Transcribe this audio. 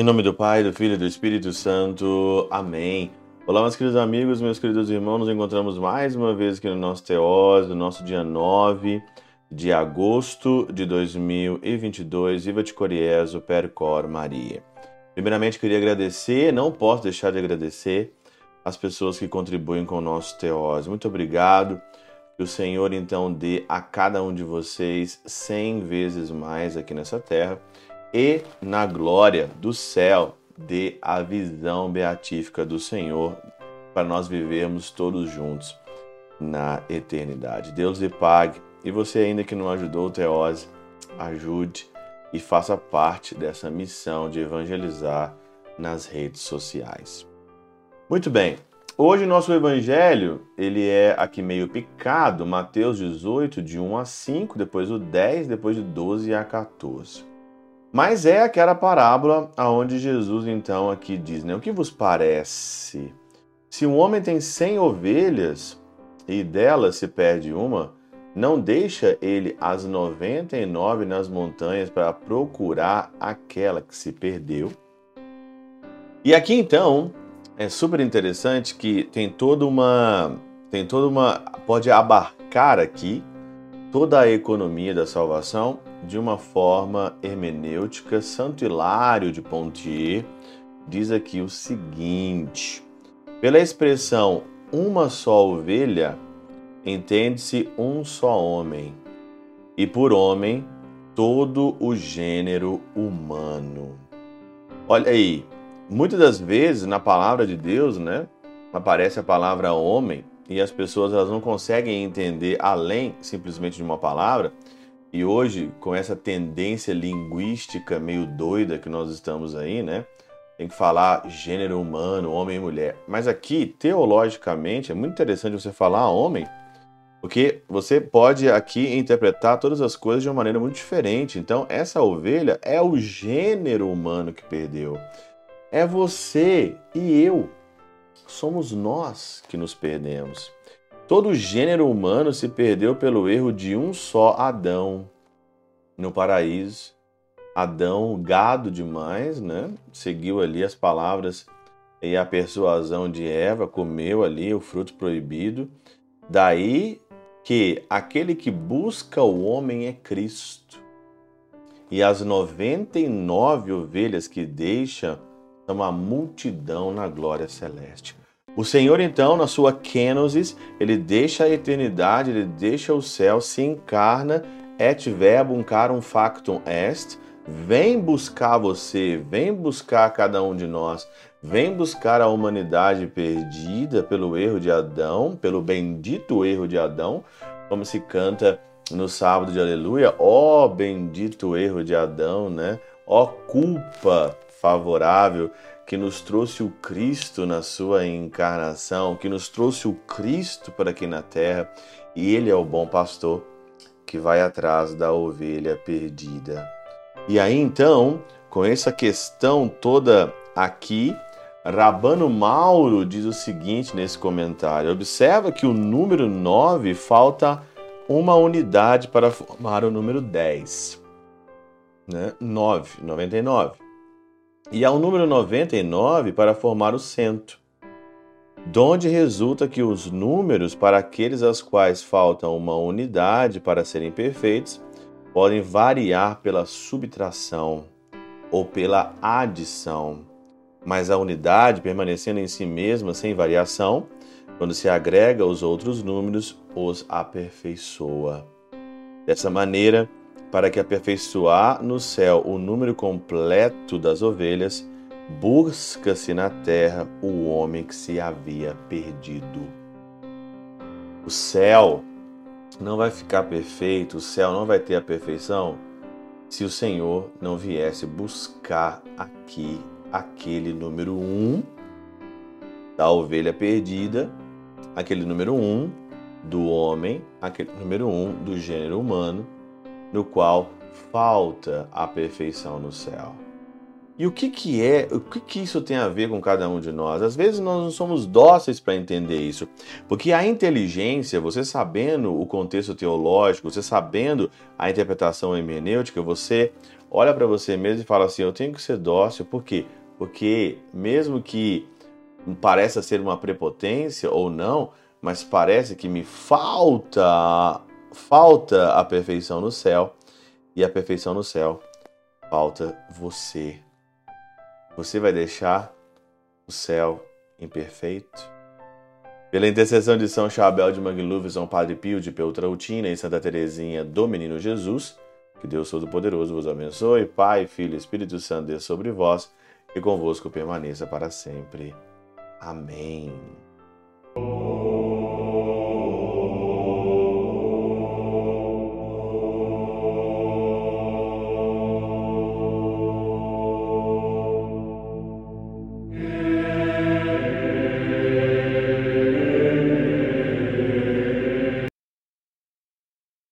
Em nome do Pai, do Filho e do Espírito Santo. Amém. Olá, meus queridos amigos, meus queridos irmãos. Nos encontramos mais uma vez aqui no nosso Teós, no nosso dia 9 de agosto de 2022. Viva de Coriezo, Percor Maria. Primeiramente, queria agradecer, não posso deixar de agradecer as pessoas que contribuem com o nosso Teós. Muito obrigado. Que o Senhor então dê a cada um de vocês cem vezes mais aqui nessa terra e na glória do céu dê a visão beatífica do Senhor para nós vivermos todos juntos na eternidade. Deus lhe pague e você ainda que não ajudou o Teose, ajude e faça parte dessa missão de evangelizar nas redes sociais. Muito bem. Hoje nosso evangelho, ele é aqui meio picado, Mateus 18 de 1 a 5, depois o 10, depois de 12 a 14. Mas é aquela parábola aonde Jesus então aqui diz, né? O que vos parece? Se um homem tem cem ovelhas e delas se perde uma, não deixa ele as noventa e nove nas montanhas para procurar aquela que se perdeu? E aqui então é super interessante que tem toda uma tem toda uma pode abarcar aqui toda a economia da salvação de uma forma hermenêutica. Santo Hilário de Pontier diz aqui o seguinte: pela expressão uma só ovelha, entende-se um só homem, e por homem todo o gênero humano. Olha aí, muitas das vezes na palavra de Deus, né, aparece a palavra homem e as pessoas elas não conseguem entender além simplesmente de uma palavra. E hoje, com essa tendência linguística meio doida que nós estamos aí, né? Tem que falar gênero humano, homem e mulher. Mas aqui, teologicamente, é muito interessante você falar homem, porque você pode aqui interpretar todas as coisas de uma maneira muito diferente. Então, essa ovelha é o gênero humano que perdeu. É você e eu. Somos nós que nos perdemos. Todo o gênero humano se perdeu pelo erro de um só Adão no paraíso. Adão, gado demais, né? Seguiu ali as palavras e a persuasão de Eva, comeu ali o fruto proibido. Daí que aquele que busca o homem é Cristo. E as 99 ovelhas que deixa são a multidão na glória celeste. O Senhor, então, na sua kenosis, ele deixa a eternidade, ele deixa o céu, se encarna, et verbum carum factum est, vem buscar você, vem buscar cada um de nós, vem buscar a humanidade perdida pelo erro de Adão, pelo bendito erro de Adão, como se canta no sábado de aleluia, ó oh, bendito erro de Adão, né? Ó oh, culpa favorável que nos trouxe o Cristo na sua encarnação, que nos trouxe o Cristo para aqui na terra, e ele é o bom pastor que vai atrás da ovelha perdida. E aí então, com essa questão toda aqui, Rabano Mauro diz o seguinte nesse comentário: observa que o número 9 falta uma unidade para formar o número 10. Né? 9, 99 e ao número 99 para formar o cento, donde resulta que os números para aqueles aos quais falta uma unidade para serem perfeitos podem variar pela subtração ou pela adição, mas a unidade permanecendo em si mesma sem variação, quando se agrega os outros números, os aperfeiçoa. Dessa maneira, para que aperfeiçoar no céu o número completo das ovelhas, busca-se na terra o homem que se havia perdido. O céu não vai ficar perfeito, o céu não vai ter a perfeição se o Senhor não viesse buscar aqui aquele número um da ovelha perdida, aquele número um do homem, aquele número um do gênero humano no qual falta a perfeição no céu. E o que, que é, o que, que isso tem a ver com cada um de nós? Às vezes nós não somos dóceis para entender isso, porque a inteligência, você sabendo o contexto teológico, você sabendo a interpretação hermenêutica, você olha para você mesmo e fala assim: eu tenho que ser dócil, por quê? Porque mesmo que pareça ser uma prepotência ou não, mas parece que me falta falta a perfeição no céu, e a perfeição no céu falta você. Você vai deixar o céu imperfeito? Pela intercessão de São Chabel de Mangluf, São Padre Pio de Peltrautina e Santa Teresinha do Menino Jesus, que Deus Todo-Poderoso vos abençoe, Pai, Filho e Espírito Santo dê sobre vós e convosco permaneça para sempre. Amém.